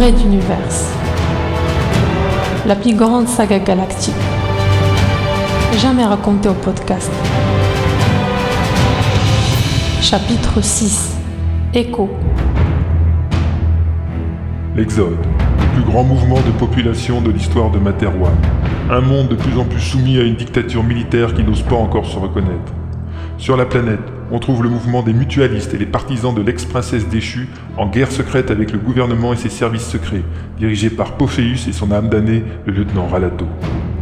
Red Universe, la plus grande saga galactique, jamais racontée au podcast. Chapitre 6 Écho L'Exode, le plus grand mouvement de population de l'histoire de Materwan. Un monde de plus en plus soumis à une dictature militaire qui n'ose pas encore se reconnaître. Sur la planète, on trouve le mouvement des mutualistes et les partisans de l'ex-princesse déchue en guerre secrète avec le gouvernement et ses services secrets, dirigés par Pophéus et son âme damnée, le lieutenant Ralato.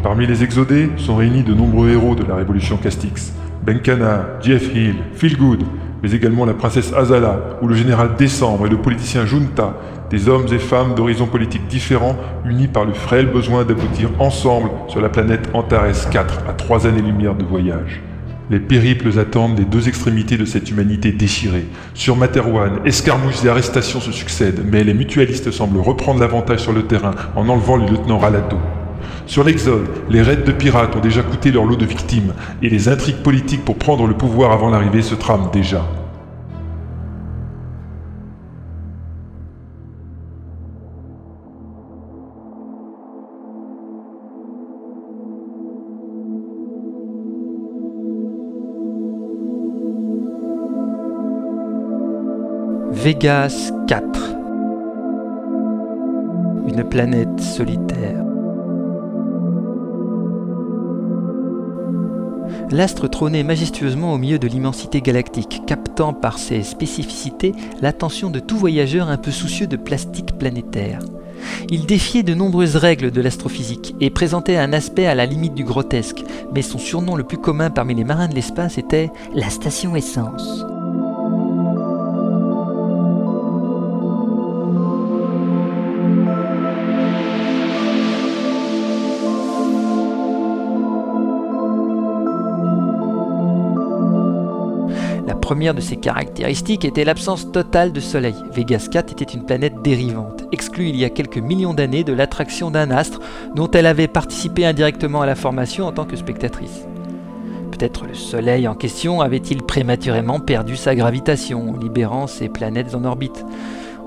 Parmi les exodés sont réunis de nombreux héros de la révolution Castix. Benkana, Jeff Hill, Feelgood, mais également la princesse Azala ou le général Décembre et le politicien Junta, des hommes et femmes d'horizons politiques différents unis par le frêle besoin d'aboutir ensemble sur la planète Antares 4 à trois années-lumière de voyage. Les périples attendent les deux extrémités de cette humanité déchirée. Sur Materwan, escarmouches et arrestations se succèdent, mais les mutualistes semblent reprendre l'avantage sur le terrain en enlevant le lieutenant Ralato. Sur l'Exode, les raids de pirates ont déjà coûté leur lot de victimes, et les intrigues politiques pour prendre le pouvoir avant l'arrivée se trament déjà. Vegas 4 Une planète solitaire. L'astre trônait majestueusement au milieu de l'immensité galactique, captant par ses spécificités l'attention de tout voyageur un peu soucieux de plastique planétaire. Il défiait de nombreuses règles de l'astrophysique et présentait un aspect à la limite du grotesque, mais son surnom le plus commun parmi les marins de l'espace était la station essence. Première de ses caractéristiques était l'absence totale de Soleil. Vegas 4 était une planète dérivante, exclue il y a quelques millions d'années de l'attraction d'un astre dont elle avait participé indirectement à la formation en tant que spectatrice. Peut-être le Soleil en question avait-il prématurément perdu sa gravitation, libérant ses planètes en orbite.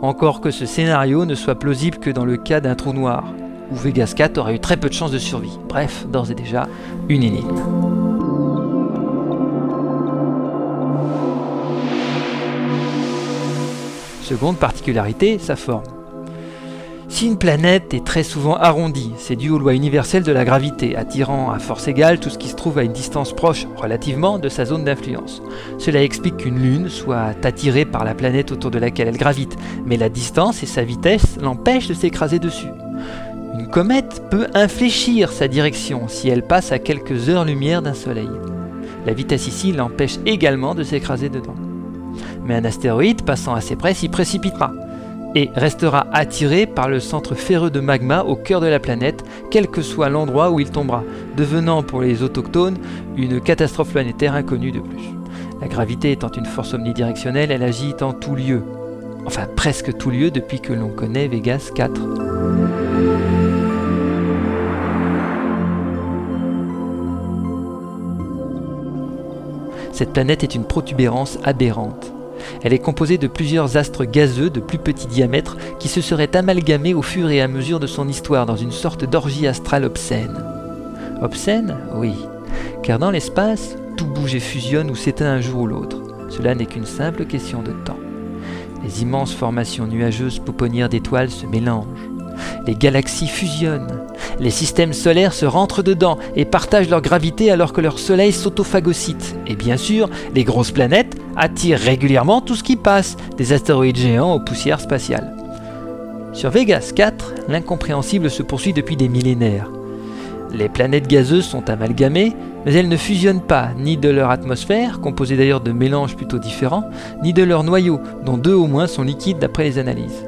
Encore que ce scénario ne soit plausible que dans le cas d'un trou noir, où Vegas 4 aurait eu très peu de chances de survie. Bref, d'ores et déjà, une énigme. Seconde particularité, sa forme. Si une planète est très souvent arrondie, c'est dû aux lois universelles de la gravité, attirant à force égale tout ce qui se trouve à une distance proche, relativement, de sa zone d'influence. Cela explique qu'une lune soit attirée par la planète autour de laquelle elle gravite, mais la distance et sa vitesse l'empêchent de s'écraser dessus. Une comète peut infléchir sa direction si elle passe à quelques heures-lumière d'un soleil. La vitesse ici l'empêche également de s'écraser dedans mais un astéroïde passant assez près s'y précipitera et restera attiré par le centre ferreux de magma au cœur de la planète, quel que soit l'endroit où il tombera, devenant pour les autochtones une catastrophe planétaire inconnue de plus. La gravité étant une force omnidirectionnelle, elle agit en tout lieu, enfin presque tout lieu depuis que l'on connaît Vegas 4. Cette planète est une protubérance aberrante. Elle est composée de plusieurs astres gazeux de plus petit diamètre qui se seraient amalgamés au fur et à mesure de son histoire dans une sorte d'orgie astrale obscène. Obscène? Oui, car dans l'espace, tout bouge et fusionne ou s'éteint un jour ou l'autre. Cela n'est qu'une simple question de temps. Les immenses formations nuageuses pouponnières d'étoiles se mélangent. Les galaxies fusionnent. Les systèmes solaires se rentrent dedans et partagent leur gravité alors que leur soleil s'autophagocyte. Et bien sûr, les grosses planètes attirent régulièrement tout ce qui passe, des astéroïdes géants aux poussières spatiales. Sur Vegas 4, l'incompréhensible se poursuit depuis des millénaires. Les planètes gazeuses sont amalgamées, mais elles ne fusionnent pas ni de leur atmosphère, composée d'ailleurs de mélanges plutôt différents, ni de leur noyau, dont deux au moins sont liquides d'après les analyses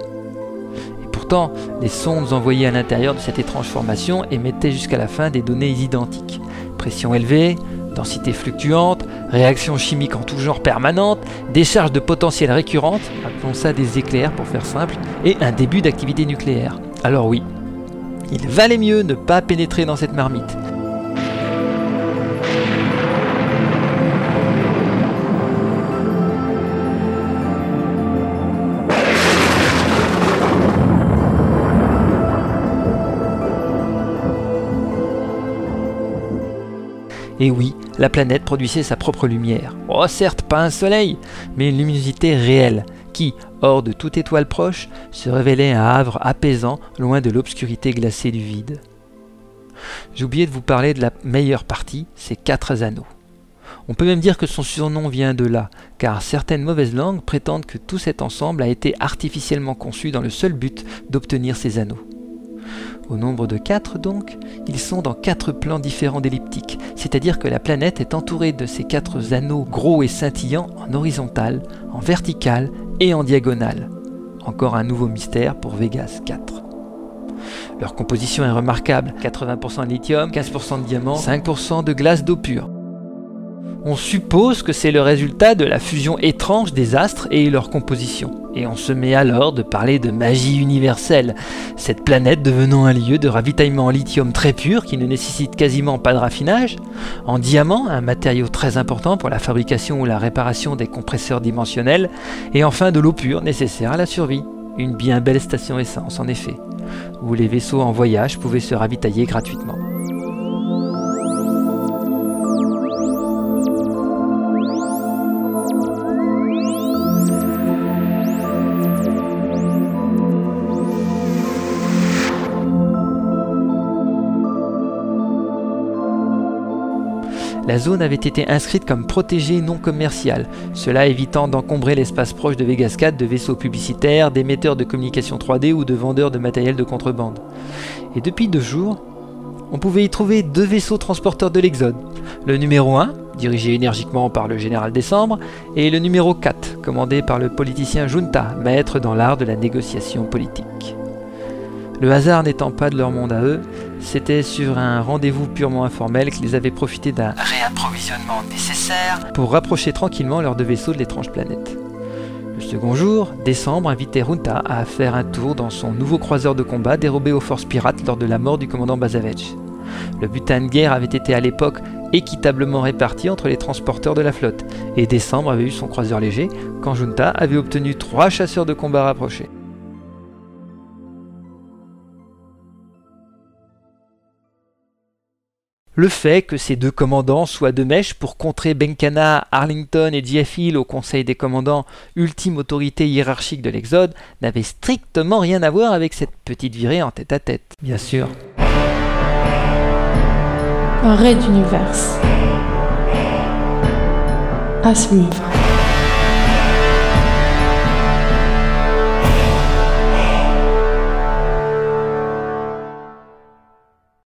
les sondes envoyées à l'intérieur de cette étrange formation émettaient jusqu'à la fin des données identiques. Pression élevée, densité fluctuante, réactions chimiques en tout genre permanentes, décharge de potentiel récurrente, appelons ça des éclairs pour faire simple, et un début d'activité nucléaire. Alors oui, il valait mieux ne pas pénétrer dans cette marmite. Et oui, la planète produisait sa propre lumière. Oh certes, pas un soleil, mais une luminosité réelle, qui, hors de toute étoile proche, se révélait un havre apaisant loin de l'obscurité glacée du vide. J'ai oublié de vous parler de la meilleure partie, ces quatre anneaux. On peut même dire que son surnom vient de là, car certaines mauvaises langues prétendent que tout cet ensemble a été artificiellement conçu dans le seul but d'obtenir ces anneaux. Au nombre de quatre donc, ils sont dans quatre plans différents d'elliptique, c'est-à-dire que la planète est entourée de ces quatre anneaux gros et scintillants en horizontal, en vertical et en diagonale. Encore un nouveau mystère pour Vegas 4. Leur composition est remarquable, 80% de lithium, 15% de diamant, 5% de glace d'eau pure. On suppose que c'est le résultat de la fusion étrange des astres et leur composition. Et on se met alors de parler de magie universelle, cette planète devenant un lieu de ravitaillement en lithium très pur qui ne nécessite quasiment pas de raffinage, en diamant, un matériau très important pour la fabrication ou la réparation des compresseurs dimensionnels, et enfin de l'eau pure nécessaire à la survie. Une bien belle station essence en effet, où les vaisseaux en voyage pouvaient se ravitailler gratuitement. La zone avait été inscrite comme protégée non commerciale, cela évitant d'encombrer l'espace proche de Vegas 4 de vaisseaux publicitaires, d'émetteurs de communication 3D ou de vendeurs de matériel de contrebande. Et depuis deux jours, on pouvait y trouver deux vaisseaux transporteurs de l'Exode. Le numéro 1, dirigé énergiquement par le général Décembre, et le numéro 4, commandé par le politicien Junta, maître dans l'art de la négociation politique. Le hasard n'étant pas de leur monde à eux, c'était sur un rendez-vous purement informel qu'ils avaient profité d'un réapprovisionnement nécessaire pour rapprocher tranquillement leurs deux vaisseaux de l'étrange planète. Le second jour, Décembre invitait Runta à faire un tour dans son nouveau croiseur de combat dérobé aux forces pirates lors de la mort du commandant Bazavech. Le butin de guerre avait été à l'époque équitablement réparti entre les transporteurs de la flotte, et Décembre avait eu son croiseur léger quand Junta avait obtenu trois chasseurs de combat rapprochés. Le fait que ces deux commandants soient de mèche pour contrer Benkana, Arlington et Jeff Hill au Conseil des commandants, ultime autorité hiérarchique de l'Exode, n'avait strictement rien à voir avec cette petite virée en tête à tête, bien sûr. Un raid d'univers. À suivre.